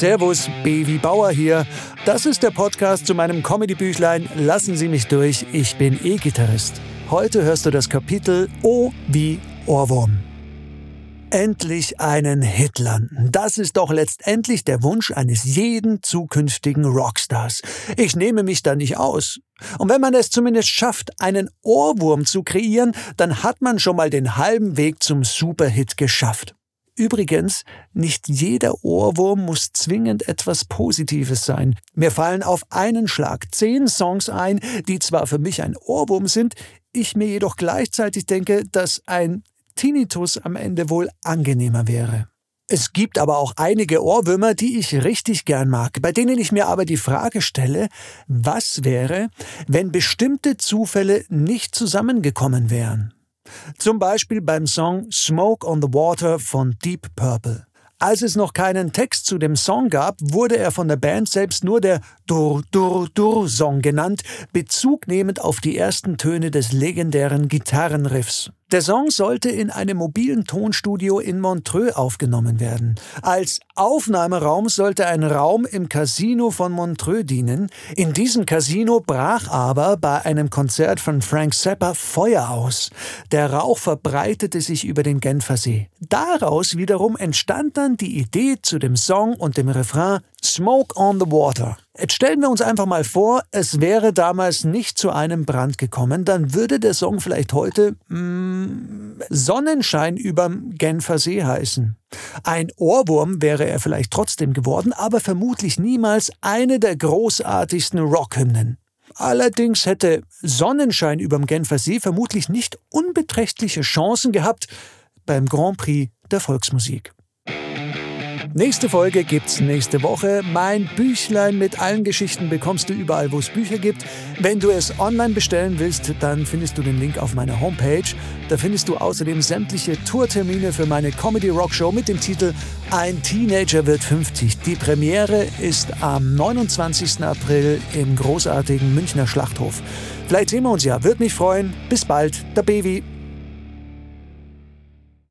Servus, Baby Bauer hier. Das ist der Podcast zu meinem Comedy-Büchlein Lassen Sie mich durch, ich bin E-Gitarrist. Heute hörst du das Kapitel O wie Ohrwurm. Endlich einen Hit landen. Das ist doch letztendlich der Wunsch eines jeden zukünftigen Rockstars. Ich nehme mich da nicht aus. Und wenn man es zumindest schafft, einen Ohrwurm zu kreieren, dann hat man schon mal den halben Weg zum Superhit geschafft. Übrigens, nicht jeder Ohrwurm muss zwingend etwas Positives sein. Mir fallen auf einen Schlag zehn Songs ein, die zwar für mich ein Ohrwurm sind, ich mir jedoch gleichzeitig denke, dass ein Tinnitus am Ende wohl angenehmer wäre. Es gibt aber auch einige Ohrwürmer, die ich richtig gern mag, bei denen ich mir aber die Frage stelle, was wäre, wenn bestimmte Zufälle nicht zusammengekommen wären? Zum Beispiel beim Song Smoke on the Water von Deep Purple. Als es noch keinen Text zu dem Song gab, wurde er von der Band selbst nur der Dur Dur Dur Song genannt, bezugnehmend auf die ersten Töne des legendären Gitarrenriffs. Der Song sollte in einem mobilen Tonstudio in Montreux aufgenommen werden. Als Aufnahmeraum sollte ein Raum im Casino von Montreux dienen. In diesem Casino brach aber bei einem Konzert von Frank Zappa Feuer aus. Der Rauch verbreitete sich über den Genfersee. Daraus wiederum entstand dann die Idee zu dem Song und dem Refrain Smoke on the Water. Jetzt stellen wir uns einfach mal vor, es wäre damals nicht zu einem Brand gekommen, dann würde der Song vielleicht heute mm, Sonnenschein überm Genfer See heißen. Ein Ohrwurm wäre er vielleicht trotzdem geworden, aber vermutlich niemals eine der großartigsten Rockhymnen. Allerdings hätte Sonnenschein überm Genfer See vermutlich nicht unbeträchtliche Chancen gehabt beim Grand Prix der Volksmusik. Nächste Folge gibt's nächste Woche. Mein Büchlein mit allen Geschichten bekommst du überall, wo es Bücher gibt. Wenn du es online bestellen willst, dann findest du den Link auf meiner Homepage. Da findest du außerdem sämtliche Tourtermine für meine Comedy Rock Show mit dem Titel Ein Teenager wird 50. Die Premiere ist am 29. April im großartigen Münchner Schlachthof. Vielleicht sehen wir uns ja, würde mich freuen. Bis bald, der Baby.